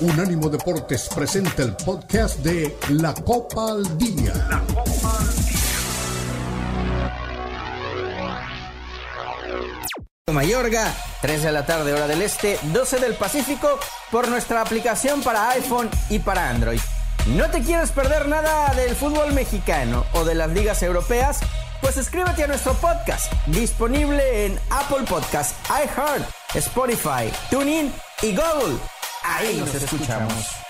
Unánimo Deportes presenta el podcast de La Copa al Día. La Copa al Día. Mayorga, 3 de la tarde hora del este, 12 del Pacífico, por nuestra aplicación para iPhone y para Android. ¿No te quieres perder nada del fútbol mexicano o de las ligas europeas? Pues suscríbete a nuestro podcast, disponible en Apple Podcasts, iHeart, Spotify, TuneIn y Google. Ahí nos escuchamos.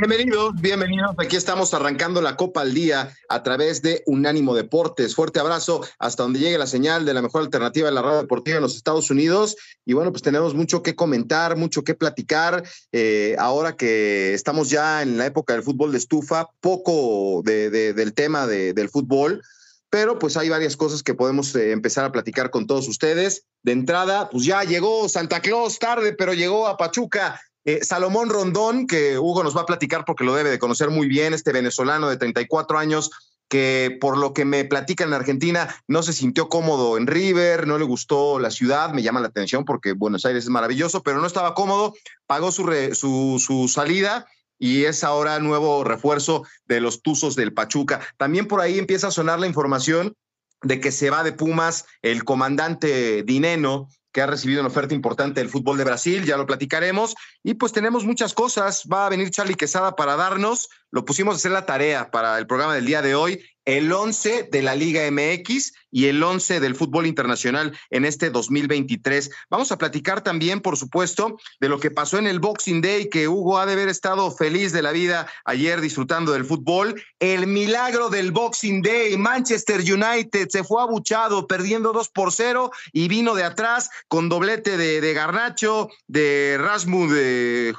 Bienvenidos, bienvenidos. Aquí estamos arrancando la Copa al Día a través de Unánimo Deportes. Fuerte abrazo hasta donde llegue la señal de la mejor alternativa de la radio deportiva en los Estados Unidos. Y bueno, pues tenemos mucho que comentar, mucho que platicar. Eh, ahora que estamos ya en la época del fútbol de estufa, poco del tema del fútbol pero pues hay varias cosas que podemos eh, empezar a platicar con todos ustedes. De entrada, pues ya llegó Santa Claus tarde, pero llegó a Pachuca eh, Salomón Rondón, que Hugo nos va a platicar porque lo debe de conocer muy bien, este venezolano de 34 años que por lo que me platican en Argentina no se sintió cómodo en River, no le gustó la ciudad, me llama la atención porque Buenos Aires es maravilloso, pero no estaba cómodo, pagó su, su, su salida y es ahora nuevo refuerzo de los Tuzos del Pachuca. También por ahí empieza a sonar la información de que se va de Pumas el comandante Dineno, que ha recibido una oferta importante del fútbol de Brasil, ya lo platicaremos. Y pues tenemos muchas cosas. Va a venir Charlie Quesada para darnos, lo pusimos a hacer la tarea para el programa del día de hoy, el 11 de la Liga MX y el 11 del fútbol internacional en este 2023. Vamos a platicar también, por supuesto, de lo que pasó en el Boxing Day, que Hugo ha de haber estado feliz de la vida ayer disfrutando del fútbol. El milagro del Boxing Day, Manchester United se fue abuchado, perdiendo 2 por 0 y vino de atrás con doblete de, Garnacho, de Rasmus de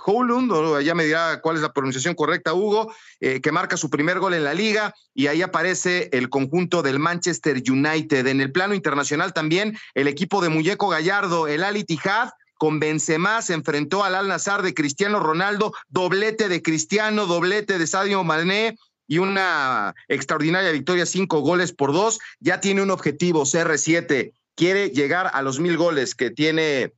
ya me dirá cuál es la pronunciación correcta, Hugo, eh, que marca su primer gol en la liga y ahí aparece el conjunto del Manchester United. En el plano internacional también el equipo de Muñeco Gallardo, el Ali Tijad, con Benzema enfrentó al Al Nazar de Cristiano Ronaldo, doblete de Cristiano, doblete de Sadio Mané y una extraordinaria victoria, cinco goles por dos. Ya tiene un objetivo, CR7, quiere llegar a los mil goles que tiene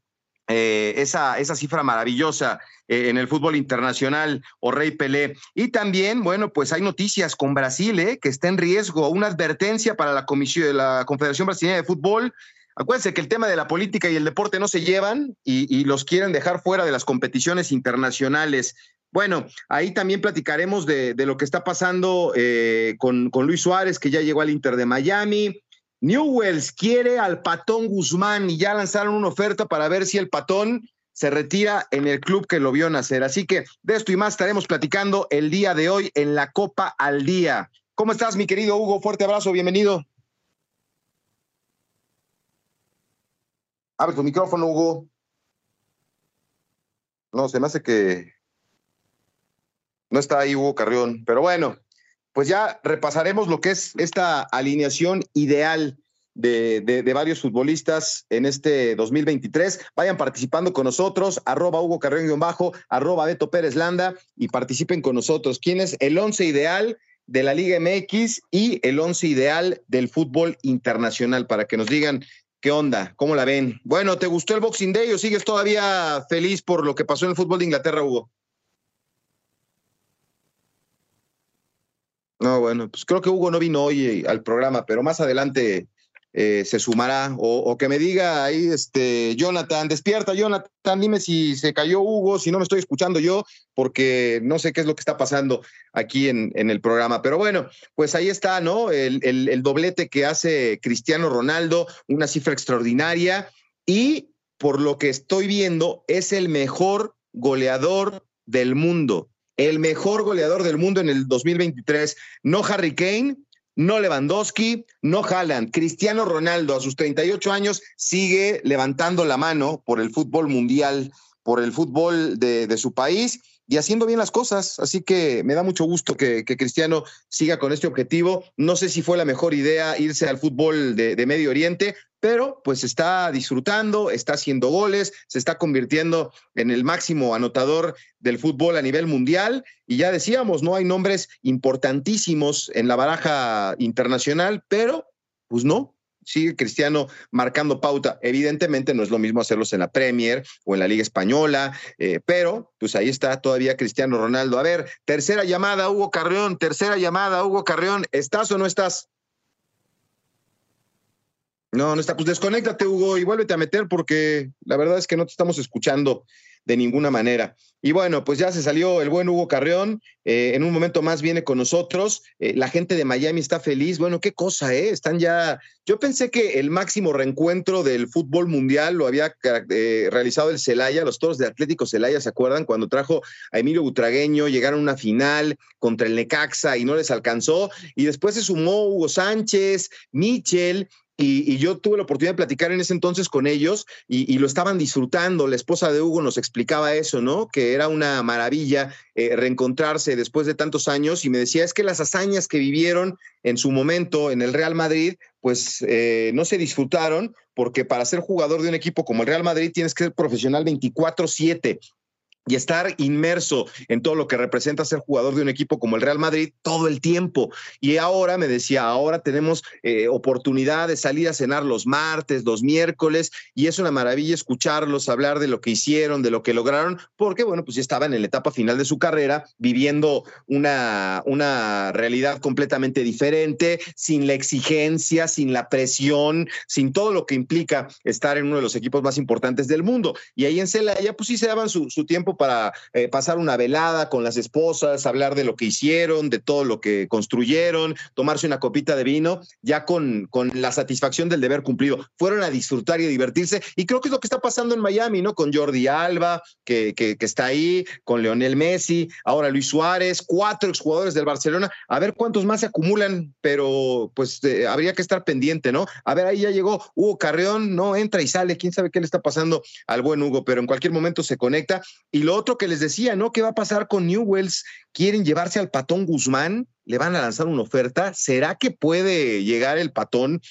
eh, esa, esa cifra maravillosa eh, en el fútbol internacional o Rey Pelé. Y también, bueno, pues hay noticias con Brasil, eh, que está en riesgo, una advertencia para la Comisión la Confederación Brasileña de Fútbol. Acuérdense que el tema de la política y el deporte no se llevan y, los quieren dejar fuera de las competiciones internacionales. Bueno, ahí también platicaremos de, lo que está pasando con, con Luis Suárez, que ya llegó al Inter de Miami, Newells quiere al Patón Guzmán y ya lanzaron una oferta para ver si el Patón se retira en el club que lo vio nacer. Así que de esto y más estaremos platicando el día de hoy en la Copa al Día. ¿Cómo estás, mi querido Hugo? Fuerte abrazo, bienvenido. Abre tu micrófono, Hugo. No, se me hace que no está ahí Hugo Carrión, pero bueno, pues ya repasaremos lo que es esta alineación ideal de, varios futbolistas en este 2023. Vayan participando con nosotros, arroba Hugo Carrión-bajo, arroba Beto Pérez Landa y participen con nosotros. ¿Quién es el once ideal de la Liga MX y el once ideal del fútbol internacional? Para que nos digan qué onda, cómo la ven. Bueno, ¿te gustó el Boxing Day o sigues todavía feliz por lo que pasó en el fútbol de Inglaterra, Hugo? No, bueno, pues creo que Hugo no vino hoy al programa, pero más adelante eh, se sumará o, que me diga ahí, este, Jonathan, despierta, Jonathan, dime si se cayó Hugo, si no me estoy escuchando yo, porque no sé qué es lo que está pasando aquí en, el programa. Pero bueno, pues ahí está, ¿no? El, el doblete que hace Cristiano Ronaldo, una cifra extraordinaria y por lo que estoy viendo, es el mejor goleador del mundo. El mejor goleador del mundo en el 2023. No Harry Kane, no Lewandowski, no Haaland. Cristiano Ronaldo, a sus 38 años, sigue levantando la mano por el fútbol mundial, por el fútbol de, su país y haciendo bien las cosas. Así que me da mucho gusto que, Cristiano siga con este objetivo. No sé si fue la mejor idea irse al fútbol de, de, Medio Oriente, pero pues está disfrutando, está haciendo goles, se está convirtiendo en el máximo anotador del fútbol a nivel mundial. Y ya decíamos, no hay nombres importantísimos en la baraja internacional, pero pues no, sigue Cristiano marcando pauta. Evidentemente no es lo mismo hacerlos en la Premier o en la Liga Española, eh, pero pues ahí está todavía Cristiano Ronaldo. A ver, tercera llamada, Hugo Carrión, tercera llamada, Hugo Carrión, ¿estás o no estás? No, no está. Pues desconéctate, Hugo, y vuélvete a meter porque la verdad es que no te estamos escuchando de ninguna manera. Y bueno, pues ya se salió el buen Hugo Carreón, eh, en un momento más viene con nosotros, eh, la gente de Miami está feliz, bueno, qué cosa, ¿eh? Están ya, yo pensé que el máximo reencuentro del fútbol mundial lo había eh, realizado el Celaya, los toros de Atlético Celaya, ¿se acuerdan? Cuando trajo a Emilio Butragueño, llegaron a una final contra el Necaxa y no les alcanzó, y después se sumó Hugo Sánchez, Michel, y, yo tuve la oportunidad de platicar en ese entonces con ellos y, lo estaban disfrutando. La esposa de Hugo nos explicaba eso, ¿no? Que era una maravilla eh, reencontrarse después de tantos años y me decía, es que las hazañas que vivieron en su momento en el Real Madrid, pues eh, no se disfrutaron porque para ser jugador de un equipo como el Real Madrid tienes que ser profesional 24/7 y estar inmerso en todo lo que representa ser jugador de un equipo como el Real Madrid todo el tiempo. Y ahora me decía, ahora tenemos eh, oportunidad de salir a cenar los martes, los miércoles, y es una maravilla escucharlos hablar de lo que hicieron, de lo que lograron, porque bueno, pues ya estaban en la etapa final de su carrera, viviendo una, una realidad completamente diferente, sin la exigencia, sin la presión, sin todo lo que implica estar en uno de los equipos más importantes del mundo. Y ahí en Celaya, pues sí se daban su, su tiempo para eh, pasar una velada con las esposas, hablar de lo que hicieron, de todo lo que construyeron, tomarse una copita de vino, ya con, con la satisfacción del deber cumplido. Fueron a disfrutar y a divertirse. Y creo que es lo que está pasando en Miami, ¿no? Con Jordi Alba, que, que, está ahí, con Leonel Messi, ahora Luis Suárez, cuatro exjugadores del Barcelona. A ver cuántos más se acumulan, pero pues eh, habría que estar pendiente, ¿no? A ver, ahí ya llegó Hugo Carreón, no entra y sale, quién sabe qué le está pasando al buen Hugo, pero en cualquier momento se conecta. Y lo otro que les decía, ¿no? ¿Qué va a pasar con Newells? ¿Quieren llevarse al patón Guzmán? ¿Le van a lanzar una oferta? ¿Será que puede llegar el patón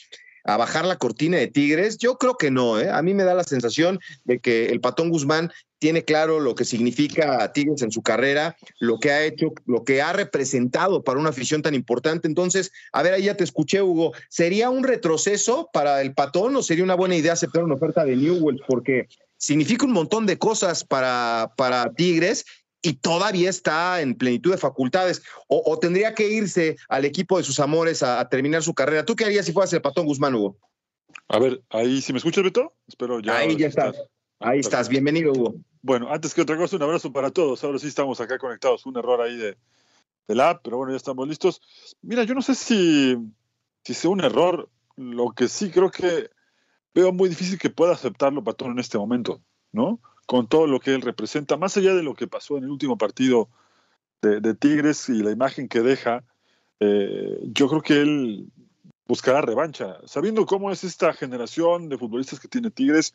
a bajar la cortina de Tigres? Yo creo que no, ¿eh? A mí me da la sensación de que el patón Guzmán tiene claro lo que significa Tigres en su carrera, lo que ha hecho, lo que ha representado para una afición tan importante. Entonces, a ver, ahí ya te escuché, Hugo. ¿Sería un retroceso para el patón o sería una buena idea aceptar una oferta de Newells? Porque significa un montón de cosas para, para Tigres y todavía está en plenitud de facultades. O, tendría que irse al equipo de sus amores a, terminar su carrera. ¿Tú qué harías si fueras el patón Guzmán, Hugo? A ver, ahí, si me escuchas, Beto, espero ya. Ahí ya estás. Ahí estás. Bienvenido, Hugo. Bueno, antes que otra cosa, un abrazo para todos. Ahora sí estamos acá conectados. Un error ahí de, la app, pero bueno, ya estamos listos. Mira, yo no sé si, si sea un error. Lo que sí creo que veo muy difícil que pueda aceptarlo Patón en este momento, ¿no? Con todo lo que él representa, más allá de lo que pasó en el último partido de, Tigres y la imagen que deja, eh, yo creo que él buscará revancha. Sabiendo cómo es esta generación de futbolistas que tiene Tigres,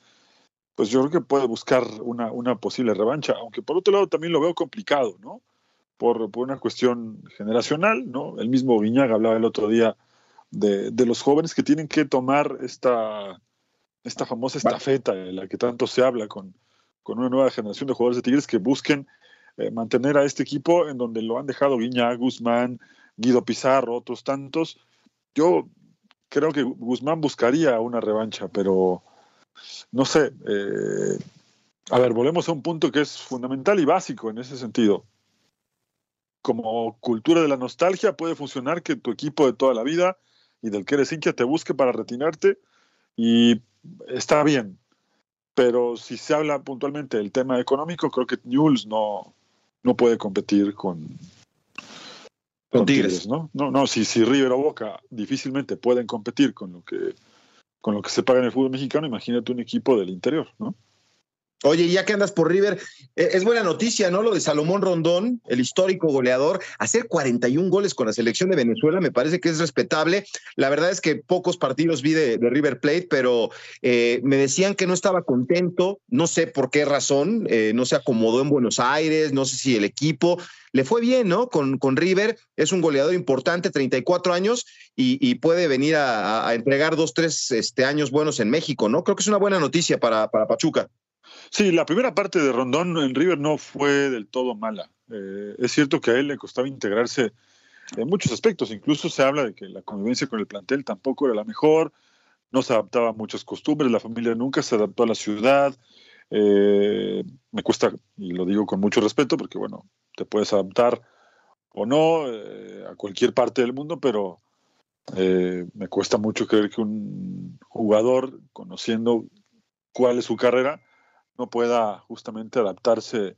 pues yo creo que puede buscar una, una posible revancha, aunque por otro lado también lo veo complicado, ¿no? Por, por, una cuestión generacional, ¿no? El mismo Viñaga hablaba el otro día de, de los jóvenes que tienen que tomar esta, esta famosa estafeta de la que tanto se habla con, con una nueva generación de jugadores de Tigres que busquen eh, mantener a este equipo en donde lo han dejado Guiña, Guzmán, Guido Pizarro, otros tantos. Yo creo que Guzmán buscaría una revancha, pero no sé. Eh, a ver, volvemos a un punto que es fundamental y básico en ese sentido. Como cultura de la nostalgia puede funcionar que tu equipo de toda la vida y del que eres hincha te busque para retinarte y está bien. Pero si se habla puntualmente del tema económico, creo que Newell's no, no puede competir con, con, Tigres. ¿no? No, no, si, si River o Boca difícilmente pueden competir con lo que con lo que se paga en el fútbol mexicano, imagínate un equipo del interior, ¿no? Oye, ya que andas por River, eh, es buena noticia, ¿no? Lo de Salomón Rondón, el histórico goleador, hacer 41 goles con la selección de Venezuela me parece que es respetable. La verdad es que pocos partidos vi de, River Plate, pero eh, me decían que no estaba contento, no sé por qué razón, eh, no se acomodó en Buenos Aires, no sé si el equipo. Le fue bien, ¿no? Con, con River, es un goleador importante, 34 años, y, puede venir a, entregar dos, tres este, años buenos en México, ¿no? Creo que es una buena noticia para, para Pachuca. Sí, la primera parte de Rondón en River no fue del todo mala. Eh, es cierto que a él le costaba integrarse en muchos aspectos. Incluso se habla de que la convivencia con el plantel tampoco era la mejor, no se adaptaba a muchas costumbres, la familia nunca se adaptó a la ciudad. Eh, me cuesta, y lo digo con mucho respeto, porque bueno, te puedes adaptar o no eh, a cualquier parte del mundo, pero me cuesta mucho creer que un jugador, conociendo cuál es su carrera, no pueda justamente adaptarse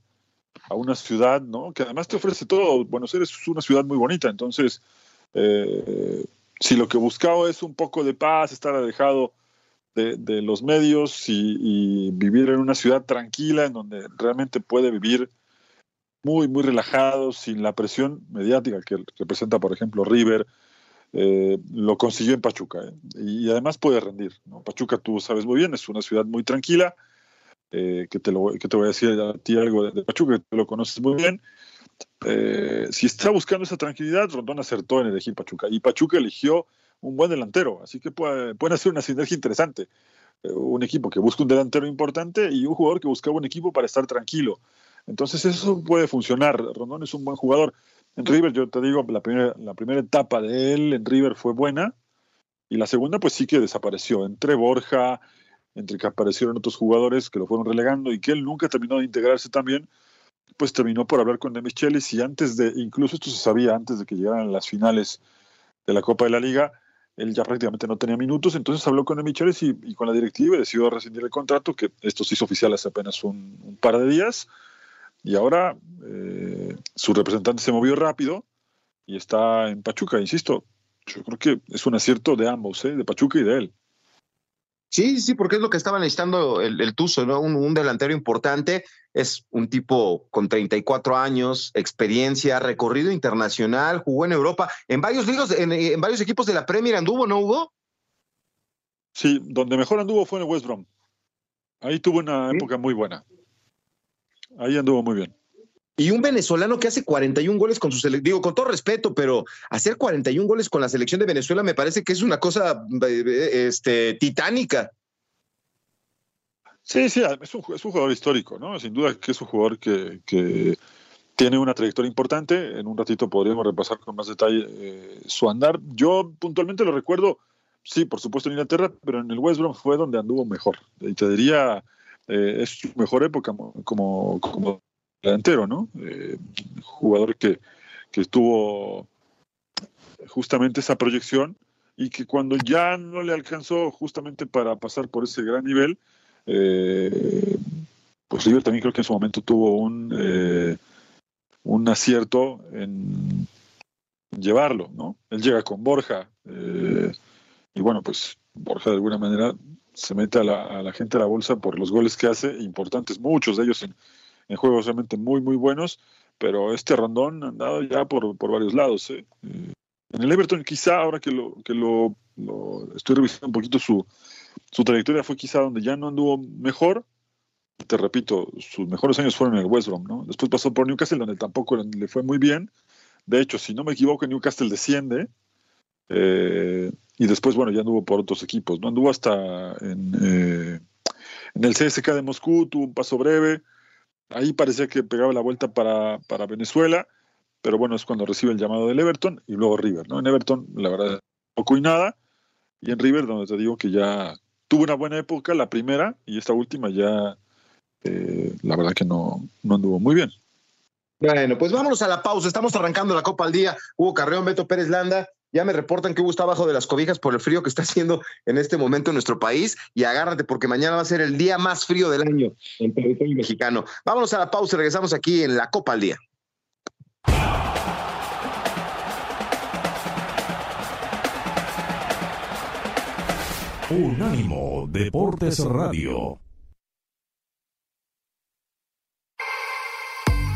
a una ciudad, ¿no? Que además te ofrece todo. Buenos Aires es una ciudad muy bonita, entonces, eh, si lo que buscaba es un poco de paz, estar alejado de, los medios y, vivir en una ciudad tranquila, en donde realmente puede vivir muy, muy relajado, sin la presión mediática que representa, por ejemplo, River, eh, lo consiguió en Pachuca. ¿eh? Y además puede rendir. Pachuca, tú sabes muy bien, es una ciudad muy tranquila, eh, que, te lo, que te voy a decir a ti algo de, Pachuca, que lo conoces muy bien. Eh, si está buscando esa tranquilidad, Rondón acertó en elegir Pachuca. Y Pachuca eligió un buen delantero, así que puede, pueden hacer una sinergia interesante. Eh, un equipo que busca un delantero importante y un jugador que buscaba un equipo para estar tranquilo. Entonces eso puede funcionar. Rondón es un buen jugador. En River, yo te digo, la primera, la primera etapa de él en River fue buena y la segunda pues sí que desapareció. Entre Borja, entre que aparecieron otros jugadores que lo fueron relegando y que él nunca terminó de integrarse también, pues terminó por hablar con De Michelis y antes de, incluso esto se sabía antes de que llegaran las finales de la Copa de la Liga, él ya prácticamente no tenía minutos, entonces habló con De Michelis y, con la directiva y decidió rescindir el contrato, que esto se hizo oficial hace apenas un, par de días, y ahora eh, su representante se movió rápido y está en Pachuca, insisto, yo creo que es un acierto de ambos, ¿eh? de Pachuca y de él. Sí, sí, porque es lo que estaba necesitando el, el Tuzo, ¿no? Un, delantero importante, es un tipo con 34 años, experiencia, recorrido internacional, jugó en Europa, en varios ligas, en, varios equipos de la Premier anduvo, ¿no hubo? Sí, donde mejor anduvo fue en el West Brom. Ahí tuvo una época muy buena. Ahí anduvo muy bien. Y un venezolano que hace 41 goles con su selección, digo, con todo respeto, pero hacer 41 goles con la selección de Venezuela me parece que es una cosa eh, este, titánica. Sí, sí, es un, jugador histórico, ¿no? Sin duda que es un jugador que, tiene una trayectoria importante. En un ratito podríamos repasar con más detalle eh, su andar. Yo puntualmente lo recuerdo, sí, por supuesto en Inglaterra, pero en el West Brom fue donde anduvo mejor. Y te diría, eh, es su mejor época como, como delantero, ¿no? Eh, jugador que, que tuvo justamente esa proyección y que cuando ya no le alcanzó justamente para pasar por ese gran nivel, eh, pues River también creo que en su momento tuvo un, eh, un acierto en llevarlo, ¿no? Él llega con Borja y bueno, pues Borja de alguna manera se mete a la, a la gente a la bolsa por los goles que hace, importantes, muchos de ellos en, en juegos realmente muy, muy buenos, pero este Rondón ha andado ya por, por varios lados. ¿eh? En el Everton, quizá ahora que lo, que lo, estoy revisando un poquito su, su trayectoria, fue quizá donde ya no anduvo mejor. Te repito, sus mejores años fueron en el West Brom, ¿no? Después pasó por Newcastle, donde tampoco le fue muy bien. De hecho, si no me equivoco, Newcastle desciende. Eh, y después, bueno, ya anduvo por otros equipos, ¿no? Anduvo hasta en, eh, en el CSK de Moscú, tuvo un paso breve, Ahí parecía que pegaba la vuelta para, Venezuela, pero bueno, es cuando recibe el llamado del Everton y luego River, ¿no? En Everton, la verdad, poco y nada, y en River, donde te digo que ya tuvo una buena época, la primera, y esta última ya, eh, la verdad que no, no anduvo muy bien. Bueno, pues vámonos a la pausa. Estamos arrancando la Copa al Día. Hugo Carreón, Beto Pérez Landa. Ya me reportan que Hugo está abajo de las cobijas por el frío que está haciendo en este momento en nuestro país. Y agárrate porque mañana va a ser el día más frío del año en territorio mexicano. Vámonos a la pausa y regresamos aquí en la Copa al Día. Unánimo Deportes Radio.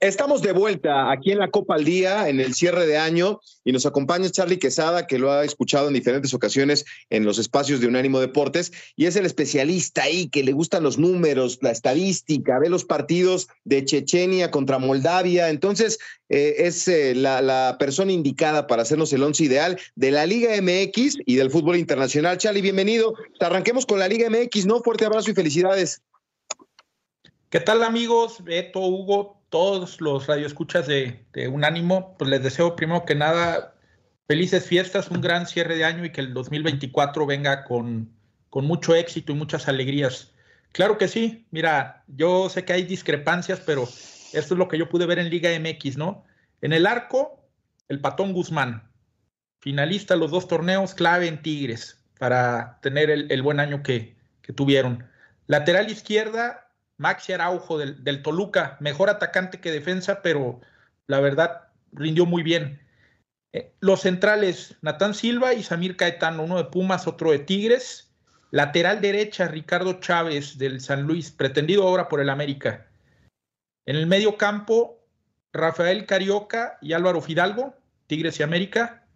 Estamos de vuelta aquí en la Copa al Día, en el cierre de año, y nos acompaña Charlie Quesada, que lo ha escuchado en diferentes ocasiones en los espacios de Unánimo Deportes, y es el especialista ahí que le gustan los números, la estadística, ve los partidos de Chechenia contra Moldavia. Entonces, eh, es eh, la, persona indicada para hacernos el once ideal de la Liga MX y del fútbol internacional. Charlie, bienvenido. Arranquemos con la Liga MX, ¿no? Fuerte abrazo y felicidades. ¿Qué tal, amigos? Beto, Hugo, todos los radioescuchas de, de Unánimo, pues les deseo primero que nada felices fiestas, un gran cierre de año y que el 2024 venga con, con mucho éxito y muchas alegrías. Claro que sí, mira, yo sé que hay discrepancias, pero esto es lo que yo pude ver en Liga MX, ¿no? En el arco, el Patón Guzmán, finalista los dos torneos, clave en Tigres, para tener el, el buen año que, que tuvieron. Lateral izquierda, Maxi Araujo del, Toluca, mejor atacante que defensa, pero la verdad rindió muy bien. Eh, los centrales, Natán Silva y Samir Caetano, uno de Pumas, otro de Tigres. Lateral derecha, Ricardo Chávez del San Luis, pretendido ahora por el América. En el medio campo, Rafael Carioca y Álvaro Fidalgo, Tigres y América.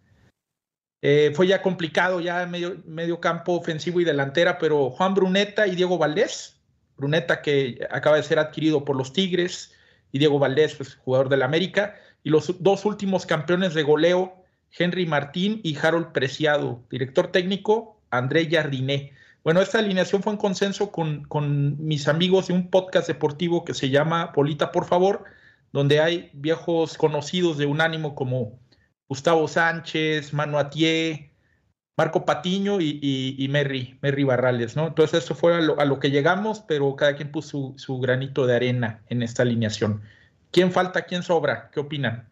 Eh, fue ya complicado ya medio, medio campo ofensivo y delantera, pero Juan Bruneta y Diego Valdés, Bruneta, que acaba de ser adquirido por los Tigres, y Diego Valdés, pues, jugador del América, y los dos últimos campeones de goleo, Henry Martín y Harold Preciado, director técnico, André Jardiné. Bueno, esta alineación fue en consenso con, con, mis amigos de un podcast deportivo que se llama Polita, por favor, donde hay viejos conocidos de Unánimo como Gustavo Sánchez, Manu Atié, Marco Patiño y, y, y, Merry, Merry Barrales, ¿no? Entonces eso fue a lo, a lo que llegamos, pero cada quien puso su, su, granito de arena en esta alineación. ¿Quién falta, quién sobra? ¿Qué opinan?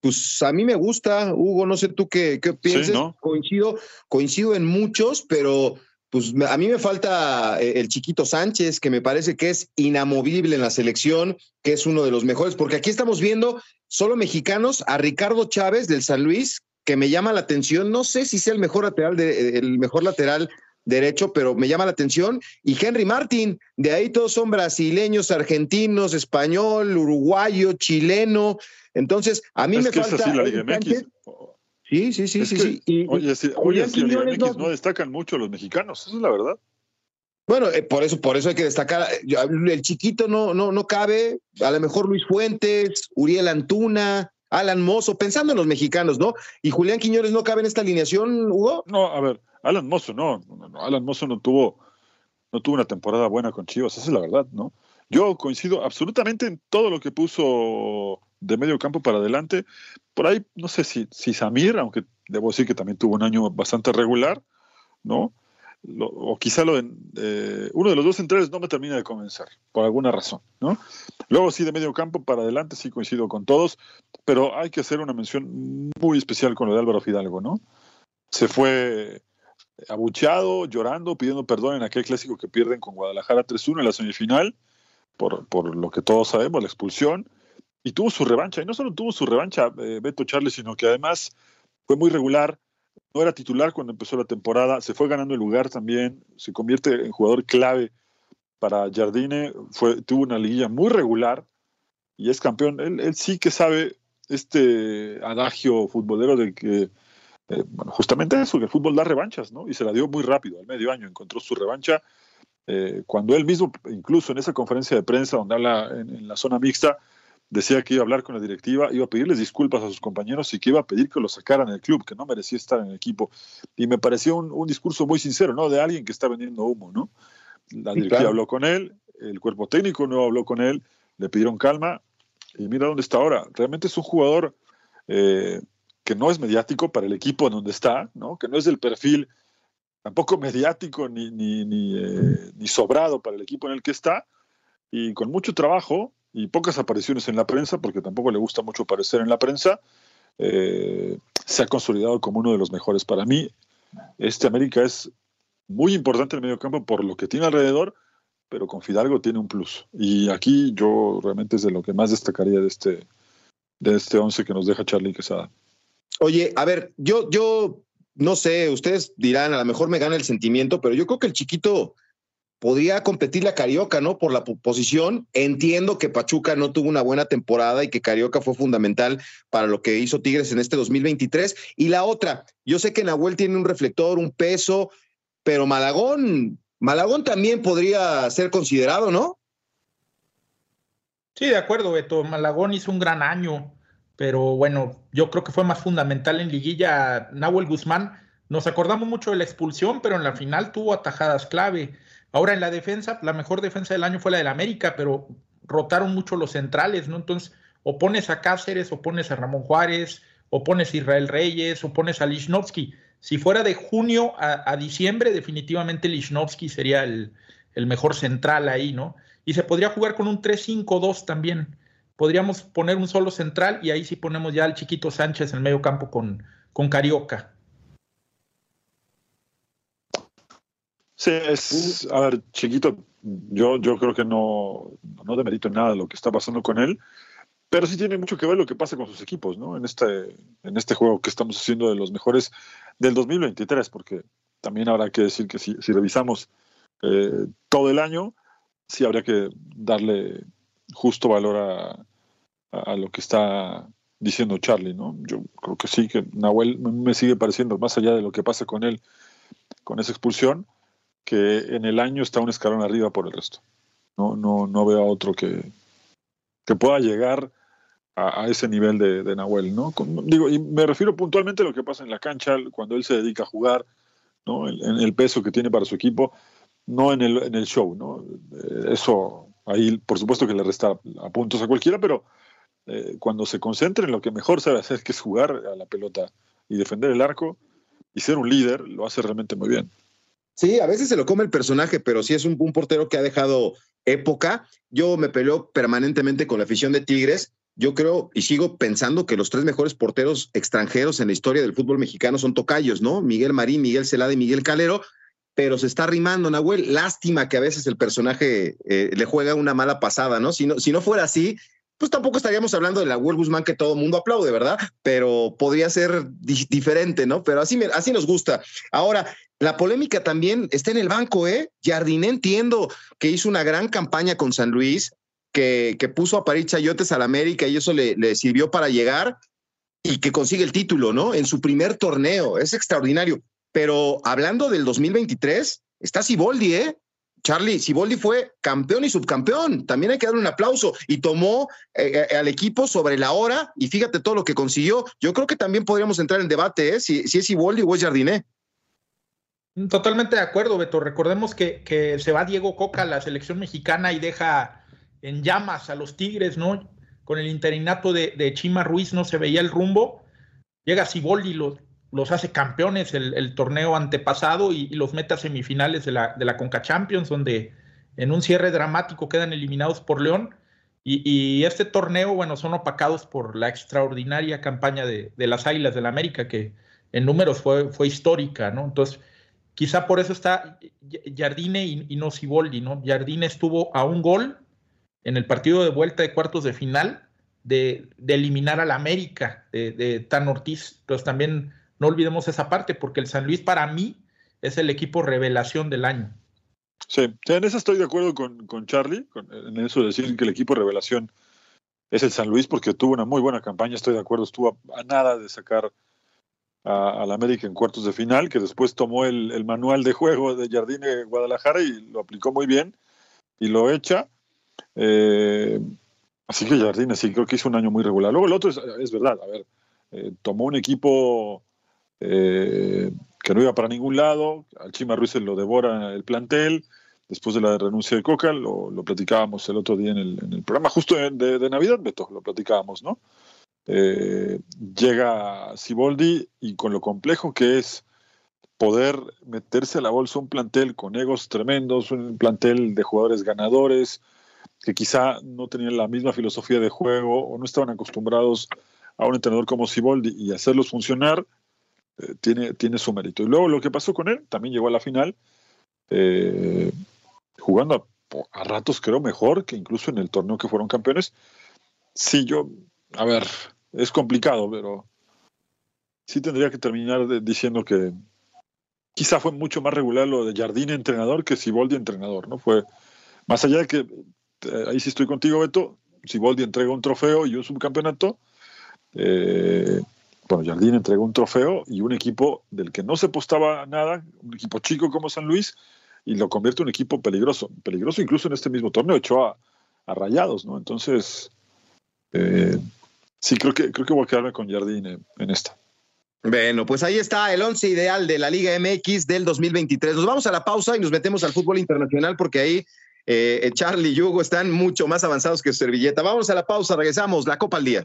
Pues a mí me gusta, Hugo, no sé tú qué, qué piensas. Sí, ¿no? Coincido, coincido en muchos, pero pues a mí me falta eh, el chiquito Sánchez, que me parece que es inamovible en la selección, que es uno de los mejores, porque aquí estamos viendo solo mexicanos, a Ricardo Chávez del San Luis, que me llama la atención. No sé si sea el mejor lateral, de, el mejor lateral derecho, pero me llama la atención. Y Henry Martin, de ahí todos son brasileños, argentinos, español, uruguayo, chileno. Entonces, a mí es me que falta. Es así la Liga MX. Sí, sí, sí, es sí, que, sí. Y, oye, sí, oye sí, Liga MX no, destacan mucho los mexicanos, eso es la verdad. Bueno, eh, por eso, por eso hay que destacar. El chiquito no, no, no cabe. A lo mejor Luis Fuentes, Uriel Antuna, Alan Mozo, pensando en los mexicanos, ¿no? ¿Y Julián Quiñones no cabe en esta alineación, Hugo? No, a ver, Alan Mozo no, no, no, Alan Mozo no tuvo, no tuvo una temporada buena con Chivas, esa es la verdad, ¿no? Yo coincido absolutamente en todo lo que puso de medio campo para adelante. Por ahí, no sé si, si Samir, aunque debo decir que también tuvo un año bastante regular, ¿no? Lo, o quizá lo eh, uno de los dos centrales no me termina de convencer, por alguna razón, ¿no? Luego sí, de medio campo para adelante sí coincido con todos, pero hay que hacer una mención muy especial con lo de Álvaro Fidalgo, ¿no? Se fue abucheado, llorando, pidiendo perdón en aquel clásico que pierden con Guadalajara 3-1 en la semifinal, por, por, lo que todos sabemos, la expulsión, y tuvo su revancha, y no solo tuvo su revancha eh, Beto Charles, sino que además fue muy regular, no era titular cuando empezó la temporada, se fue ganando el lugar también, se convierte en jugador clave para Jardine, fue, tuvo una liguilla muy regular y es campeón. Él, sí que sabe este adagio futbolero de que eh, justamente eso, que el fútbol da revanchas, ¿no? Y se la dio muy rápido, al medio año encontró su revancha. Eh, cuando él mismo, incluso en esa conferencia de prensa donde habla en, la zona mixta, decía que iba a hablar con la directiva, iba a pedirles disculpas a sus compañeros y que iba a pedir que lo sacaran del club, que no merecía estar en el equipo. Y me pareció un, discurso muy sincero, ¿no? De alguien que está vendiendo humo, ¿no? La directiva habló con él, el cuerpo técnico no habló con él, le pidieron calma y mira dónde está ahora. Realmente es un jugador eh, que no es mediático para el equipo en donde está, ¿no? que no es del perfil tampoco mediático ni, ni, eh, ni, sobrado para el equipo en el que está, y con mucho trabajo y pocas apariciones en la prensa, porque tampoco le gusta mucho aparecer en la prensa, eh, se ha consolidado como uno de los mejores. Para mí, este América es muy importante en el medio campo por lo que tiene alrededor, pero con Fidalgo tiene un plus. Y aquí yo realmente es de lo que más destacaría de este, de este once que nos deja Charlie Quesada. Oye, a ver, yo, yo no sé, ustedes dirán, a lo mejor me gana el sentimiento, pero yo creo que el chiquito podría competir la Carioca, ¿no? Por la posición. Entiendo que Pachuca no tuvo una buena temporada y que Carioca fue fundamental para lo que hizo Tigres en este 2023. Y la otra, yo sé que Nahuel tiene un reflector, un peso, pero Malagón, Malagón también podría ser considerado, ¿no? Sí, de acuerdo, Beto. Malagón hizo un gran año pero bueno, yo creo que fue más fundamental en liguilla Nahuel Guzmán. Nos acordamos mucho de la expulsión, pero en la final tuvo atajadas clave. Ahora en la defensa, la mejor defensa del año fue la del América, pero rotaron mucho los centrales, ¿no? Entonces, o pones a Cáceres, o pones a Ramón Juárez, o pones a Israel Reyes, o pones a Lichnowsky. Si fuera de junio a, diciembre, definitivamente Lichnowsky sería el, el mejor central ahí, ¿no? Y se podría jugar con un 3-5-2 también podríamos poner un solo central y ahí sí ponemos ya al chiquito Sánchez en el medio campo con, con Carioca. Sí, es, a ver, chiquito, yo, yo creo que no, no demerito nada lo que está pasando con él, pero sí tiene mucho que ver lo que pasa con sus equipos, ¿no? En este, en este juego que estamos haciendo de los mejores del 2023, porque también habrá que decir que si, si revisamos eh, todo el año, sí habría que darle justo valor a, lo que está diciendo Charlie, ¿no? Yo creo que sí, que Nahuel me sigue pareciendo, más allá de lo que pasa con él, con esa expulsión, que en el año está un escalón arriba por el resto. No, no, no veo a otro que, que pueda llegar a, ese nivel de, Nahuel, ¿no? digo, y me refiero puntualmente a lo que pasa en la cancha, cuando él se dedica a jugar, ¿no? En, el peso que tiene para su equipo, no en el, en el show, ¿no? Eh, eso Ahí, por supuesto que le resta a puntos a cualquiera, pero eh, cuando se concentra en lo que mejor sabe hacer, que es jugar a la pelota y defender el arco y ser un líder, lo hace realmente muy bien. Sí, a veces se lo come el personaje, pero sí es un, portero que ha dejado época. Yo me peleo permanentemente con la afición de Tigres. Yo creo y sigo pensando que los tres mejores porteros extranjeros en la historia del fútbol mexicano son tocayos, ¿no? Miguel Marín, Miguel Celada y Miguel Calero pero se está rimando, Nahuel. Lástima que a veces el personaje eh, le juega una mala pasada, ¿no? Si, ¿no? si no fuera así, pues tampoco estaríamos hablando de la Nahuel Guzmán que todo el mundo aplaude, ¿verdad? Pero podría ser diferente, ¿no? Pero así, así nos gusta. Ahora, la polémica también está en el banco, ¿eh? Jardiné entiendo que hizo una gran campaña con San Luis, que, que puso a parir chayotes al América y eso le, le sirvió para llegar y que consigue el título, ¿no? En su primer torneo. Es extraordinario. Pero hablando del 2023, está Siboldi, ¿eh? Charlie, Siboldi fue campeón y subcampeón. También hay que darle un aplauso. Y tomó eh, eh, al equipo sobre la hora y fíjate todo lo que consiguió. Yo creo que también podríamos entrar en debate, ¿eh? Si, si es Siboldi o es Jardiné. Totalmente de acuerdo, Beto. Recordemos que, que, se va Diego Coca a la selección mexicana y deja en llamas a los Tigres, ¿no? Con el interinato de, Chima Ruiz no se veía el rumbo. Llega Siboldi lo, los hace campeones el, torneo antepasado y, los mete a semifinales de la, de la Conca Champions, donde en un cierre dramático quedan eliminados por León. Y, este torneo, bueno, son opacados por la extraordinaria campaña de, las Águilas del la América, que en números fue, fue histórica, ¿no? Entonces, quizá por eso está Jardine y, no Siboldi, ¿no? Jardine estuvo a un gol en el partido de vuelta de cuartos de final de, eliminar a la América de, de Tan Ortiz. Entonces también no olvidemos esa parte, porque el San Luis para mí es el equipo revelación del año. Sí, en eso estoy de acuerdo con, Charlie, en eso de decir que el equipo revelación es el San Luis, porque tuvo una muy buena campaña, estoy de acuerdo, estuvo a, nada de sacar al América en cuartos de final, que después tomó el, manual de juego de Jardine Guadalajara y lo aplicó muy bien y lo echa. Eh, así que Jardine sí creo que hizo un año muy regular. Luego el otro es, verdad, a ver, eh, tomó un equipo eh, que no iba para ningún lado, al Chima Ruiz se lo devora el plantel, después de la renuncia de Coca, lo, platicábamos el otro día en el, programa justo de, de, Navidad, Beto, lo platicábamos, ¿no? Eh, llega Siboldi y con lo complejo que es poder meterse a la bolsa un plantel con egos tremendos, un plantel de jugadores ganadores que quizá no tenían la misma filosofía de juego o no estaban acostumbrados a un entrenador como Siboldi y hacerlos funcionar, eh, tiene, tiene su mérito. Y luego lo que pasó con él, también llegó a la final, eh, jugando a, ratos creo mejor que incluso en el torneo que fueron campeones. Sí, yo, a ver, es complicado, pero sí tendría que terminar diciendo que quizá fue mucho más regular lo de Jardín entrenador que Siboldi entrenador, ¿no? Fue más allá de que eh, ahí sí estoy contigo, Beto. Siboldi entrega un trofeo y un subcampeonato. Bueno, Jardín entregó un trofeo y un equipo del que no se postaba nada, un equipo chico como San Luis, y lo convierte en un equipo peligroso. Peligroso incluso en este mismo torneo, echó a, Rayados, ¿no? Entonces, eh, Sí, creo que, creo que voy a quedarme con Jardín en, esta. Bueno, pues ahí está el once ideal de la Liga MX del 2023. Nos vamos a la pausa y nos metemos al fútbol internacional porque ahí eh, Charlie y Hugo están mucho más avanzados que servilleta. Vamos a la pausa, regresamos, la Copa al Día.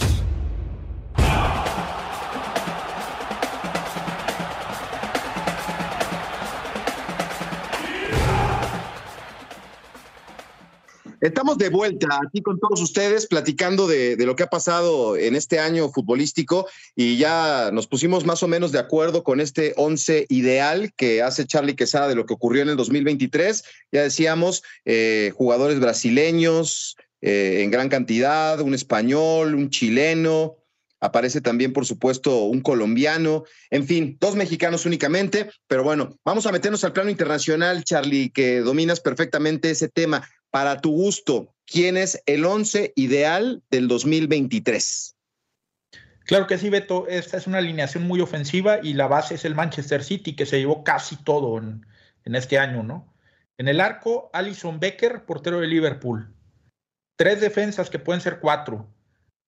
Estamos de vuelta aquí con todos ustedes platicando de, lo que ha pasado en este año futbolístico y ya nos pusimos más o menos de acuerdo con este once ideal que hace Charlie Quesada de lo que ocurrió en el 2023. Ya decíamos, eh, jugadores brasileños eh, en gran cantidad, un español, un chileno, aparece también, por supuesto, un colombiano, en fin, dos mexicanos únicamente, pero bueno, vamos a meternos al plano internacional, Charlie, que dominas perfectamente ese tema. Para tu gusto, ¿quién es el once ideal del 2023? Claro que sí, Beto. Esta es una alineación muy ofensiva y la base es el Manchester City, que se llevó casi todo en, este año, ¿no? En el arco, Alison Becker, portero de Liverpool. Tres defensas que pueden ser cuatro.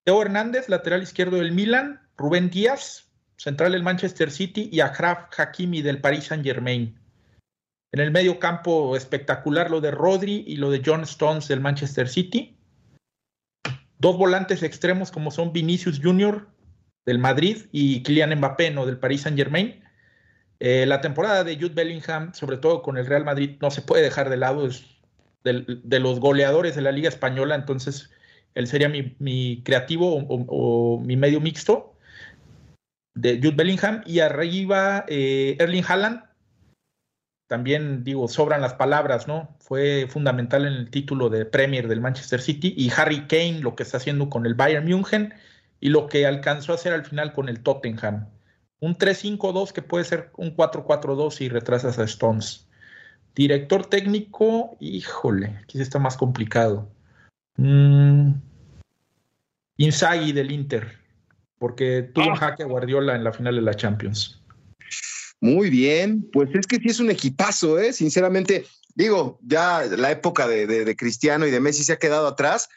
Teo Hernández, lateral izquierdo del Milan, Rubén Díaz, central del Manchester City, y Achraf Hakimi del Paris Saint Germain. En el medio campo espectacular lo de Rodri y lo de John Stones del Manchester City. Dos volantes extremos como son Vinicius Jr. del Madrid y Kylian Mbappé ¿no? del Paris Saint Germain. Eh, la temporada de Jude Bellingham, sobre todo con el Real Madrid, no se puede dejar de lado, es de los goleadores de la Liga Española, entonces él sería mi, creativo o, mi medio mixto de Jude Bellingham. Y arriba eh, Erling Haaland. También digo, sobran las palabras, ¿no? Fue fundamental en el título de Premier del Manchester City. Y Harry Kane, lo que está haciendo con el Bayern München y lo que alcanzó a hacer al final con el Tottenham. Un 3-5-2 que puede ser un 4-4-2 si retrasas a Stones. Director técnico, híjole, aquí está más complicado. Mm, del Inter, porque tuvo un ah. jaque a Guardiola en la final de la Champions. Muy bien, pues es que sí es un equipazo, ¿eh? Sinceramente, digo, ya la época de, Cristiano y de Messi se ha quedado atrás,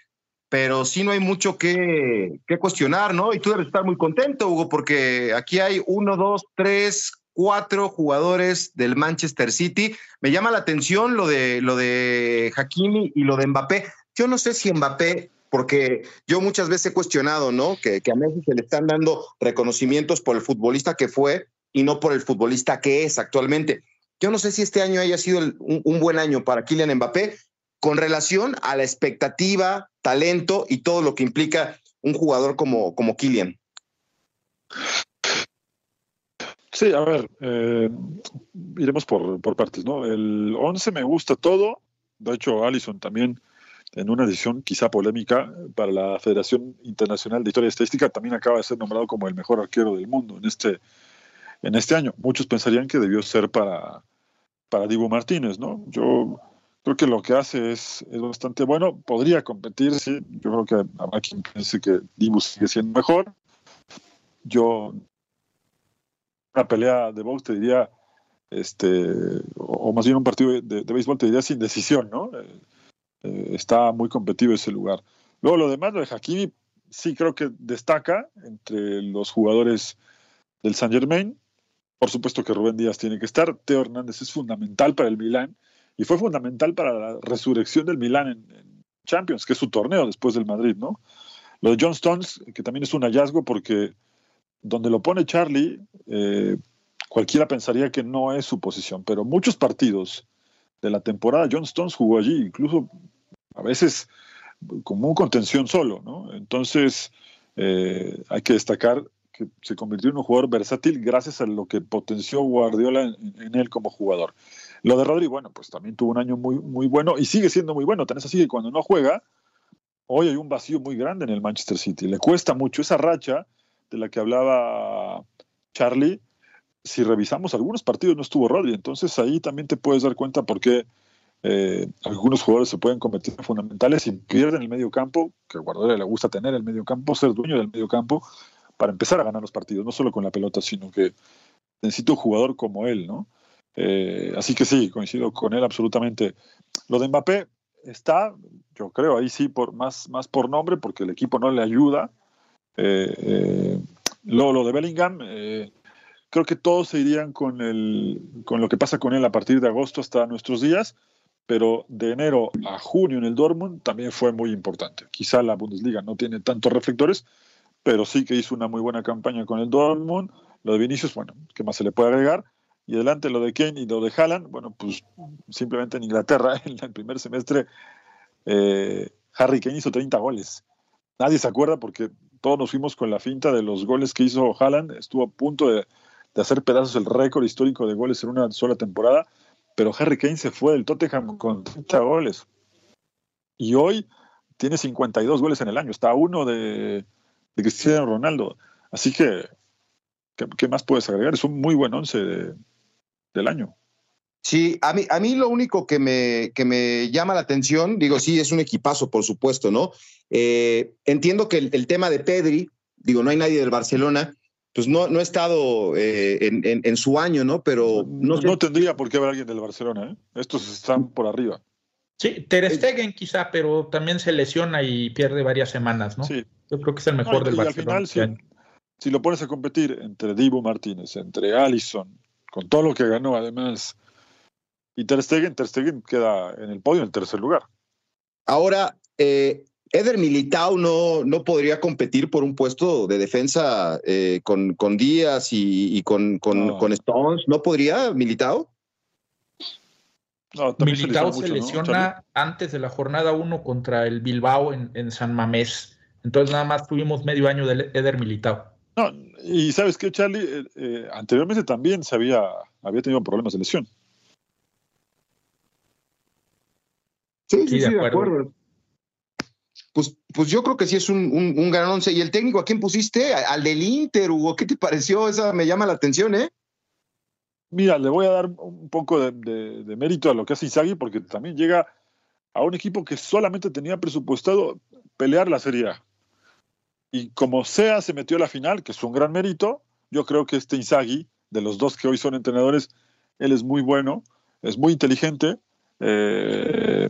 pero sí no hay mucho que, que, cuestionar, ¿no? Y tú debes estar muy contento, Hugo, porque aquí hay uno, dos, tres, cuatro jugadores del Manchester City. Me llama la atención lo de, lo de Hakimi y lo de Mbappé. Yo no sé si Mbappé, porque yo muchas veces he cuestionado, ¿no? Que, a Messi se le están dando reconocimientos por el futbolista que fue y no por el futbolista que es actualmente. Yo no sé si este año haya sido un, buen año para Kylian Mbappé con relación a la expectativa, talento y todo lo que implica un jugador como, como Kylian. Sí, a ver, eh, iremos por, por, partes, ¿no? El 11 me gusta todo, de hecho Allison también en una decisión quizá polémica para la Federación Internacional de Historia y Estadística, también acaba de ser nombrado como el mejor arquero del mundo en este, en este año. Muchos pensarían que debió ser para, para Dibu Martínez, ¿no? Yo creo que lo que hace es, es bastante bueno. Podría competir, sí. Yo creo que habrá quien piense que Dibu sigue siendo mejor. Yo, una pelea de box te diría, este, o, más bien un partido de, de, béisbol te diría sin decisión, ¿no? Eh, eh, está muy competitivo ese lugar. Luego lo demás, lo de Hakimi, sí creo que destaca entre los jugadores del Saint Germain. Por supuesto que Rubén Díaz tiene que estar. Teo Hernández es fundamental para el Milán y fue fundamental para la resurrección del Milán en, Champions, que es su torneo después del Madrid, ¿no? Lo de John Stones, que también es un hallazgo porque donde lo pone Charlie, eh, cualquiera pensaría que no es su posición, pero muchos partidos de la temporada John Stones jugó allí, incluso a veces como un contención solo, ¿no? Entonces, eh, hay que destacar que se convirtió en un jugador versátil gracias a lo que potenció Guardiola en, él como jugador. Lo de Rodri, bueno, pues también tuvo un año muy, muy bueno y sigue siendo muy bueno. Tan es así que cuando no juega, hoy hay un vacío muy grande en el Manchester City. Le cuesta mucho esa racha de la que hablaba Charlie. Si revisamos algunos partidos no estuvo Rodri, entonces ahí también te puedes dar cuenta por qué eh, algunos jugadores se pueden convertir en fundamentales y pierden el medio campo, que a Guardiola le gusta tener el medio campo, ser dueño del medio campo, para empezar a ganar los partidos, no solo con la pelota, sino que necesito un jugador como él, ¿no? Eh, así que sí, coincido con él absolutamente. Lo de Mbappé está, yo creo, ahí sí, por, más, más por nombre, porque el equipo no le ayuda. Eh, lo, lo, de Bellingham, creo que todos se irían con, el, con lo que pasa con él a partir de agosto hasta nuestros días pero de enero a junio en el Dortmund también fue muy importante. Quizá la Bundesliga no tiene tantos reflectores, pero sí que hizo una muy buena campaña con el Dortmund. Lo de Vinicius, bueno, ¿qué más se le puede agregar? Y adelante lo de Kane y lo de Haaland, bueno, pues simplemente en Inglaterra, en el primer semestre, eh, Harry Kane hizo 30 goles. Nadie se acuerda porque todos nos fuimos con la finta de los goles que hizo Haaland. Estuvo a punto de, de hacer pedazos el récord histórico de goles en una sola temporada pero Harry Kane se fue del Tottenham con 30 goles. Y hoy tiene 52 goles en el año. Está a uno de, Cristiano Ronaldo. Así que, ¿qué, más puedes agregar? Es un muy buen once del año. Sí, a mí, a mí lo único que me, que me llama la atención, digo, sí, es un equipazo, por supuesto, ¿no? Eh, entiendo que el, el, tema de Pedri, digo, no hay nadie del Barcelona, pues no, no ha estado eh, en, su año, ¿no? Pero no, no tendría por qué haber alguien del Barcelona, ¿eh? Estos están por arriba. Sí, Ter Stegen quizá, pero también se lesiona y pierde varias semanas, ¿no? Sí. Yo creo que es el mejor del Barcelona. Al final, si, lo pones a competir entre Dibu Martínez, entre Allison, con todo lo que ganó además, y Ter Stegen, Ter Stegen queda en el podio en el tercer lugar. Ahora, eh, Eder Militao no, no podría competir por un puesto de defensa eh, con, con, Díaz y, con, con, Stones. ¿No podría Militao? No, Militao se, lesiona antes de la jornada 1 contra el Bilbao en, San Mamés. Entonces nada más tuvimos medio año de Eder Militao. No, y sabes qué, Charlie, eh, eh, anteriormente también se había, había tenido problemas de lesión. Sí, sí, sí, de acuerdo pues, pues yo creo que sí es un, gran once. ¿Y el técnico a quién pusiste? Al del Inter, Hugo. ¿Qué te pareció? Esa me llama la atención, ¿eh? Mira, le voy a dar un poco de, mérito a lo que hace Izagui, porque también llega a un equipo que solamente tenía presupuestado pelear la Serie A. Y como sea, se metió a la final, que es un gran mérito. Yo creo que este Izagui, de los dos que hoy son entrenadores, él es muy bueno, es muy inteligente. Eh,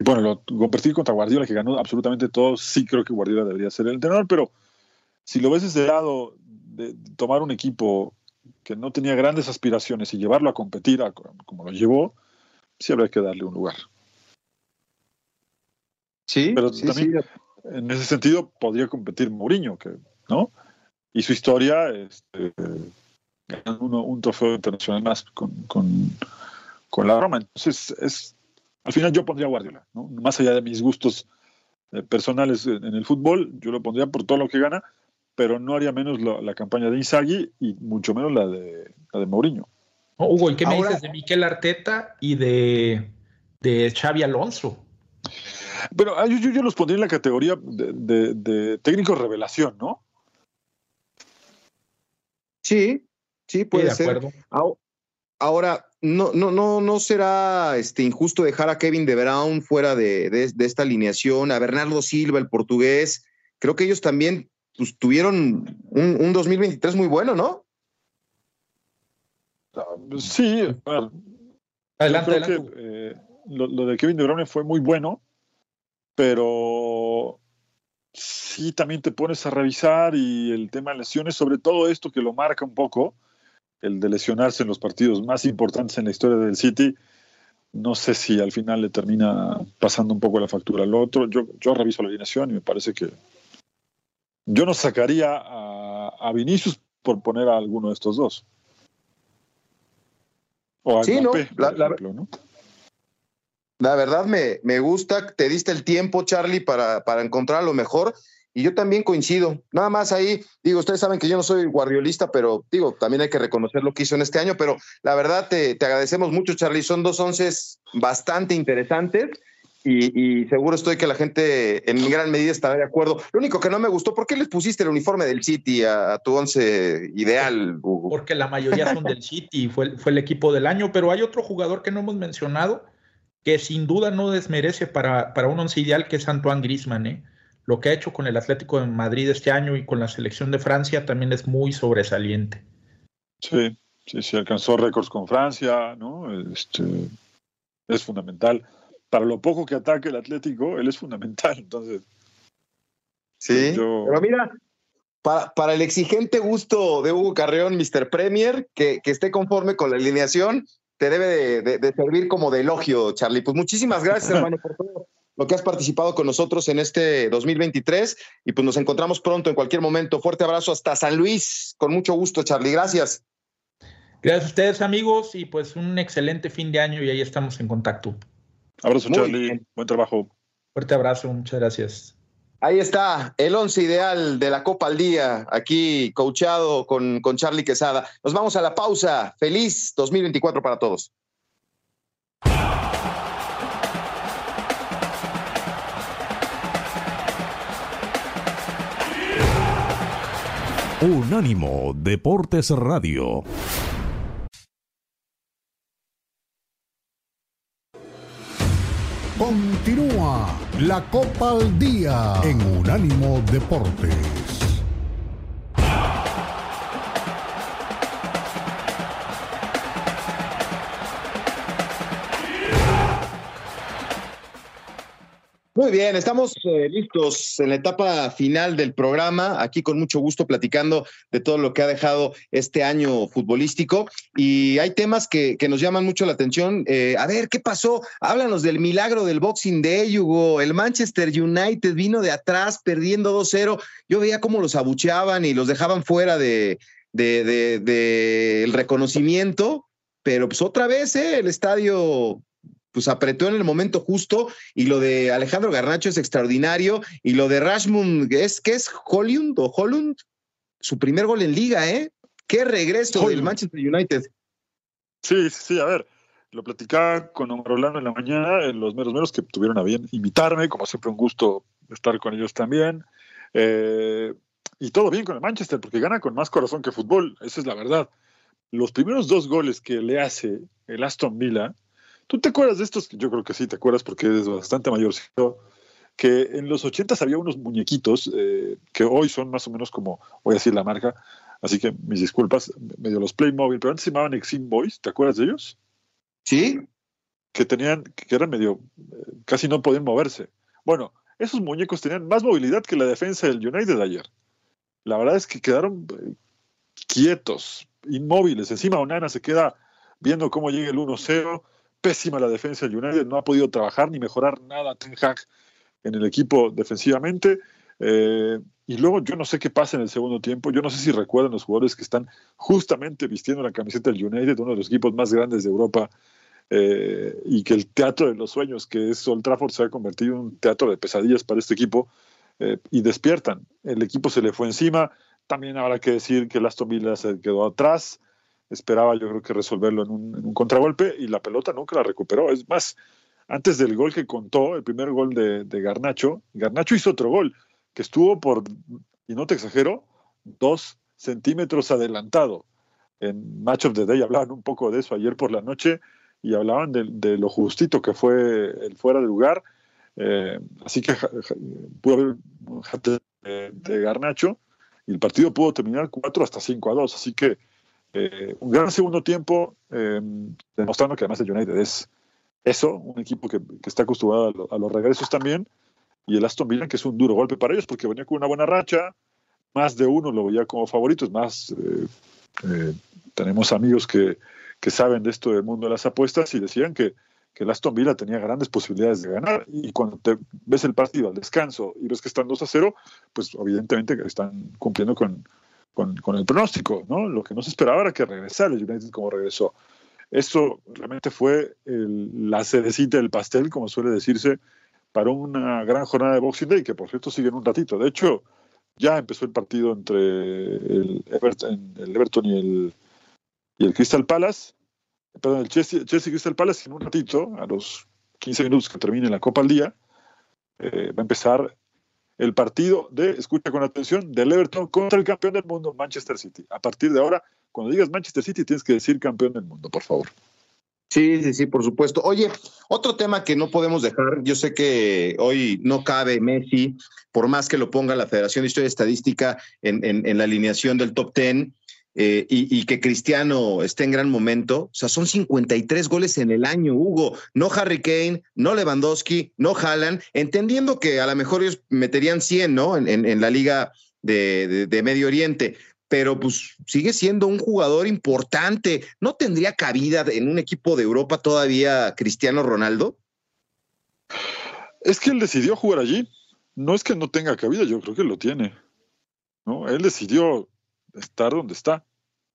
bueno, lo compartir contra Guardiola, que ganó absolutamente todo, sí creo que Guardiola debería ser el entrenador, pero si lo ves desde el lado de tomar un equipo que no tenía grandes aspiraciones y llevarlo a competir como lo llevó, sí habría que darle un lugar. Sí, pero también en ese sentido podría competir Mourinho, que, ¿no? Y su historia, este, ganando un trofeo internacional más con, con, con la Roma. Entonces es al final yo pondría Guardiola, ¿no? más allá de mis gustos eh, personales en, el fútbol, yo lo pondría por todo lo que gana, pero no haría menos la, campaña de Inzaghi y mucho menos la de, la de Mourinho. Hugo, ¿y qué me dices de Miquel Arteta y de, de Xavi Alonso? Pero ah, yo, yo, los pondría en la categoría de, de, técnico revelación, ¿no? Sí, sí, puede ser. Ahora, no, no, no, no será este, injusto dejar a Kevin de Brown fuera de, de, esta alineación, a Bernardo Silva, el portugués. Creo que ellos también pues, tuvieron un, un 2023 muy bueno, ¿no? Ah, sí, adelante, adelante. Eh, lo, de Kevin De Bruyne fue muy bueno, pero sí también te pones a revisar y el tema de lesiones, sobre todo esto que lo marca un poco, el de lesionarse en los partidos más importantes en la historia del City, no sé si al final le termina pasando un poco la factura al otro. Yo, yo reviso la alineación y me parece que yo no sacaría a, a Vinicius por poner a alguno de estos dos. O a sí, no, la, ejemplo, ¿no? La verdad me, me, gusta, te diste el tiempo, Charlie, para, para encontrar lo mejor. Y yo también coincido. Nada más ahí, digo, ustedes saben que yo no soy guardiolista, pero digo, también hay que reconocer lo que hizo en este año. Pero la verdad, te, te agradecemos mucho, Charlie. Son dos once bastante interesantes. Y, seguro estoy que la gente en gran medida estará de acuerdo. Lo único que no me gustó, ¿por qué les pusiste el uniforme del City a, tu once ideal, Porque la mayoría son del City, fue, fue el equipo del año, pero hay otro jugador que no hemos mencionado que sin duda no desmerece para, para un once ideal, que es Antoine Grisman. ¿eh? Lo que ha hecho con el Atlético de Madrid este año y con la selección de Francia también es muy sobresaliente. Sí, sí, sí, alcanzó récords con Francia, ¿no? Este, es fundamental. Para lo poco que ataque el Atlético, él es fundamental, entonces. Sí, pero mira, para, para, el exigente gusto de Hugo Carreón, Mr. Premier, que, que esté conforme con la alineación, te debe de, servir como de elogio, Charlie. Pues muchísimas gracias, hermano, por todo lo que has participado con nosotros en este 2023 y pues nos encontramos pronto en cualquier momento. Fuerte abrazo hasta San Luis. Con mucho gusto, Charlie. Gracias. Gracias a ustedes, amigos, y pues un excelente fin de año y ahí estamos en contacto. Abrazo, Charlie. Buen trabajo. Fuerte abrazo, muchas gracias. Ahí está, el once ideal de la Copa al Día, aquí coachado con, con Charlie Quesada. Nos vamos a la pausa. Feliz 2024 para todos. Unánimo Deportes Radio. Continúa la Copa al Día en Unánimo Deportes. Muy bien, estamos eh, listos en la etapa final del programa, aquí con mucho gusto platicando de todo lo que ha dejado este año futbolístico. Y hay temas que, nos llaman mucho la atención. Eh, a ver, ¿qué pasó? Háblanos del milagro del Boxing Day, Hugo. El Manchester United vino de atrás perdiendo 2-0. Yo veía cómo los abucheaban y los dejaban fuera de, de, reconocimiento, pero pues otra vez, ¿eh? el estadio pues apretó en el momento justo y lo de Alejandro Garnacho es extraordinario y lo de Rashmund es que es Holland o Holland su primer gol en liga, ¿eh? Qué regreso del Manchester United. Sí, sí, a ver, lo platicaba con Omar Orlando en la mañana, en los meros meros que tuvieron a bien invitarme, como siempre un gusto estar con ellos también. Eh, y todo bien con el Manchester, porque gana con más corazón que fútbol, esa es la verdad. Los primeros dos goles que le hace el Aston Villa, ¿Tú te acuerdas de estos? Yo creo que sí, te acuerdas porque eres bastante mayor. Que en los ochentas había unos muñequitos eh, que hoy son más o menos como, voy a decir la marca, así que mis disculpas, medio los Playmobil, pero antes se llamaban Exim Boys, ¿te acuerdas de ellos? Sí. Que tenían, que eran medio, eh, casi no podían moverse. Bueno, esos muñecos tenían más movilidad que la defensa del United ayer. La verdad es que quedaron eh, quietos, inmóviles. Encima Onana se queda viendo cómo llega el 1-0 pésima la defensa del United, no ha podido trabajar ni mejorar nada Ten Hag en el equipo defensivamente. Eh, y luego yo no sé qué pasa en el segundo tiempo, yo no sé si recuerdan los jugadores que están justamente vistiendo la camiseta del United, uno de los equipos más grandes de Europa, eh, y que el teatro de los sueños, que es Old Trafford, se ha convertido en un teatro de pesadillas para este equipo, eh, y despiertan. El equipo se le fue encima, también habrá que decir que el Aston se quedó atrás, esperaba yo creo que resolverlo en un, contragolpe y la pelota nunca la recuperó. Es más, antes del gol que contó, el primer gol de, Garnacho, Garnacho hizo otro gol, que estuvo por, y no te exagero, dos centímetros adelantado. En Match of the Day hablaban un poco de eso ayer por la noche y hablaban de, lo justito que fue el fuera de lugar. Eh, así que pudo haber un de, de, Garnacho y el partido pudo terminar 4 hasta 5 a 2. Así que eh, un gran segundo tiempo, eh, demostrando que además el United es eso, un equipo que, que está acostumbrado a, los regresos también. Y el Aston Villa, que es un duro golpe para ellos, porque venía con una buena racha, más de uno lo veía como favorito, es más, tenemos amigos que, que saben de esto del mundo de las apuestas y decían que, que el Aston Villa tenía grandes posibilidades de ganar. Y cuando te ves el partido al descanso y ves que están 2 a 0, pues evidentemente están cumpliendo con, con, el pronóstico, ¿no? Lo que no se esperaba era que regresara el United como regresó. Eso realmente fue la cerecita del pastel, como suele decirse, para una gran jornada de Boxing Day, que por cierto sigue en un ratito. De hecho, ya empezó el partido entre el Everton, el Everton y el, y el Crystal Palace, perdón, el Chelsea, Chelsea Crystal Palace en un ratito, a los 15 minutos que termine la Copa al día, eh, va a empezar el partido de, escucha con atención, del Everton contra el campeón del mundo, Manchester City. A partir de ahora, cuando digas Manchester City, tienes que decir campeón del mundo, por favor. Sí, sí, sí, por supuesto. Oye, otro tema que no podemos dejar, yo sé que hoy no cabe Messi, por más que lo ponga la Federación de Historia y Estadística en, en la alineación del top 10, eh, y, que Cristiano esté en gran momento. O sea, son 53 goles en el año, Hugo. No Harry Kane, no Lewandowski, no Haaland, entendiendo que a lo mejor ellos meterían 100, ¿no? En, la liga de, Medio Oriente. Pero pues sigue siendo un jugador importante. ¿No tendría cabida en un equipo de Europa todavía Cristiano Ronaldo? Es que él decidió jugar allí. No es que no tenga cabida, yo creo que lo tiene. ¿no? Él decidió estar donde está.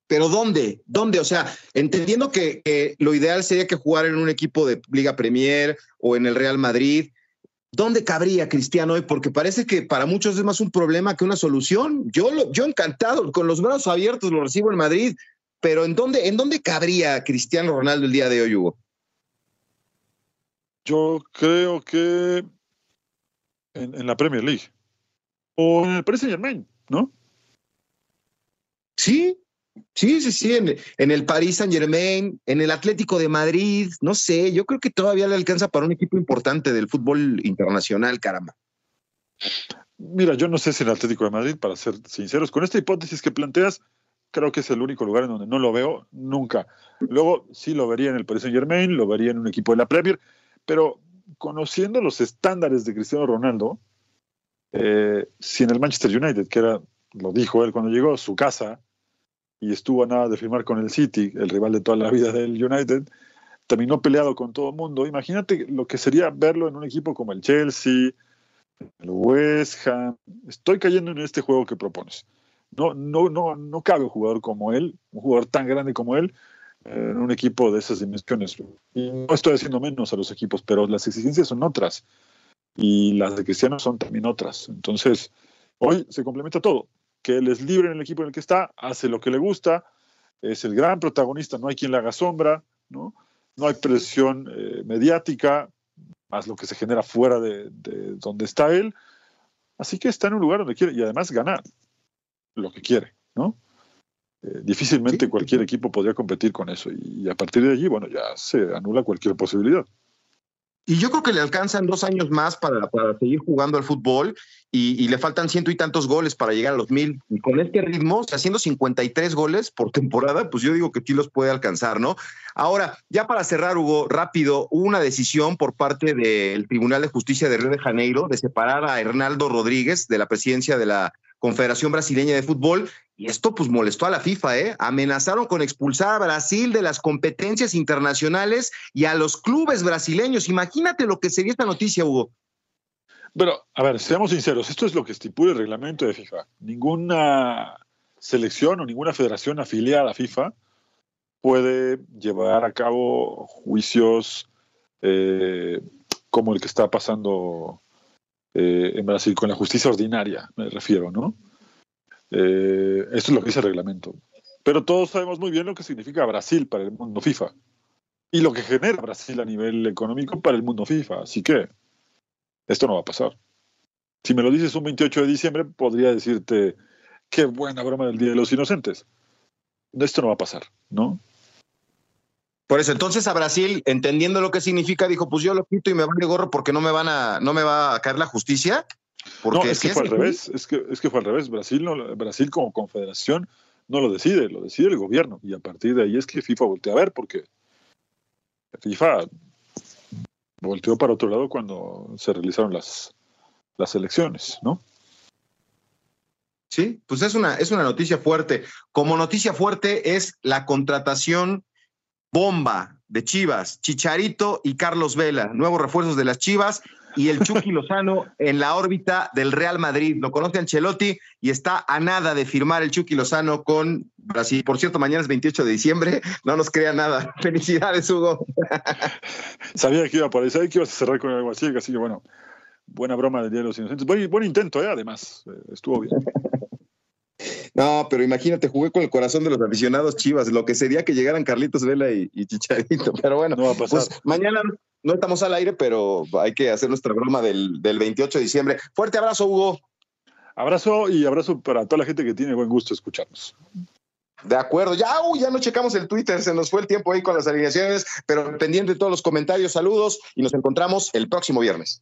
Pero ¿dónde? ¿Dónde? O sea, entendiendo que, lo ideal sería que jugara en un equipo de Liga Premier o en el Real Madrid, ¿dónde cabría Cristiano hoy? Porque parece que para muchos es más un problema que una solución. Yo, lo, yo encantado, con los brazos abiertos lo recibo en Madrid, pero ¿en dónde, ¿en dónde cabría Cristiano Ronaldo el día de hoy, Hugo? Yo creo que en, la Premier League o en el Paris Saint Germain, ¿no? Sí, sí, sí, sí, en, el Paris Saint Germain, en el Atlético de Madrid, no sé, yo creo que todavía le alcanza para un equipo importante del fútbol internacional, caramba. Mira, yo no sé si el Atlético de Madrid, para ser sinceros, con esta hipótesis que planteas, creo que es el único lugar en donde no lo veo nunca. Luego sí lo vería en el Paris Saint Germain, lo vería en un equipo de la Premier, pero conociendo los estándares de Cristiano Ronaldo, eh, si en el Manchester United, que era lo dijo él cuando llegó, su casa, y estuvo a nada de firmar con el City, el rival de toda la vida del United, terminó peleado con todo el mundo. Imagínate lo que sería verlo en un equipo como el Chelsea, el West Ham. Estoy cayendo en este juego que propones. No, no, no, no cabe un jugador como él, un jugador tan grande como él, en un equipo de esas dimensiones. Y no estoy haciendo menos a los equipos, pero las exigencias son otras. Y las de Cristiano son también otras. Entonces, hoy se complementa todo que él es libre en el equipo en el que está, hace lo que le gusta, es el gran protagonista, no hay quien le haga sombra, no, no hay presión eh, mediática, más lo que se genera fuera de, donde está él. Así que está en un lugar donde quiere y además ganar lo que quiere, ¿no? Eh, difícilmente cualquier equipo podría competir con eso y, a partir de allí, bueno, ya se anula cualquier posibilidad. Y yo creo que le alcanzan dos años más para, para seguir jugando al fútbol y, le faltan ciento y tantos goles para llegar a los mil. Y con este ritmo, haciendo 53 goles por temporada, pues yo digo que sí los puede alcanzar, ¿no? Ahora, ya para cerrar, Hugo, rápido, hubo una decisión por parte del Tribunal de Justicia de Río de Janeiro de separar a Hernaldo Rodríguez de la presidencia de la Confederación Brasileña de Fútbol. Y esto pues molestó a la FIFA, ¿eh? Amenazaron con expulsar a Brasil de las competencias internacionales y a los clubes brasileños. Imagínate lo que sería esta noticia, Hugo. Pero, a ver, seamos sinceros, esto es lo que estipula el reglamento de FIFA. Ninguna selección o ninguna federación afiliada a FIFA puede llevar a cabo juicios eh, como el que está pasando eh, en Brasil, con la justicia ordinaria, me refiero, ¿no? Eh, esto es lo que dice el reglamento. Pero todos sabemos muy bien lo que significa Brasil para el mundo FIFA. y lo que genera Brasil a nivel económico para el mundo FIFA. Así que esto no va a pasar. Si me lo dices un 28 de diciembre, podría decirte, qué buena broma del Día de los Inocentes. Esto no va a pasar, ¿no? Por eso, entonces a Brasil, entendiendo lo que significa, dijo, pues yo lo quito y me vale gorro porque no me van a, no me va a caer la justicia. Porque no, es que fue al revés, es que, es que fue al revés. Brasil, no, Brasil como confederación no lo decide, lo decide el gobierno. Y a partir de ahí es que FIFA voltea a ver, porque FIFA volteó para otro lado cuando se realizaron las, las elecciones, ¿no? Sí, pues es una, es una noticia fuerte. Como noticia fuerte es la contratación bomba de Chivas, Chicharito y Carlos Vela, nuevos refuerzos de las Chivas y el Chucky Lozano en la órbita del Real Madrid. Lo conoce Ancelotti y está a nada de firmar el Chucky Lozano con Brasil. Por cierto, mañana es 28 de diciembre, no nos crea nada. Felicidades, Hugo. Sabía que iba por ahí, sabía que ibas a cerrar con algo así, así que bueno, buena broma del Día de los Inocentes. Buen, buen intento, ¿eh? además, eh, estuvo bien. No, pero imagínate, jugué con el corazón de los aficionados Chivas, lo que sería que llegaran Carlitos Vela y, Chicharito. Pero bueno, no va a pasar. Pues mañana no estamos al aire, pero hay que hacer nuestra broma del, 28 de diciembre. Fuerte abrazo, Hugo. Abrazo y abrazo para toda la gente que tiene buen gusto escucharnos. De acuerdo, ya, ya no checamos el Twitter, se nos fue el tiempo ahí con las alineaciones, pero pendiente de todos los comentarios, saludos y nos encontramos el próximo viernes.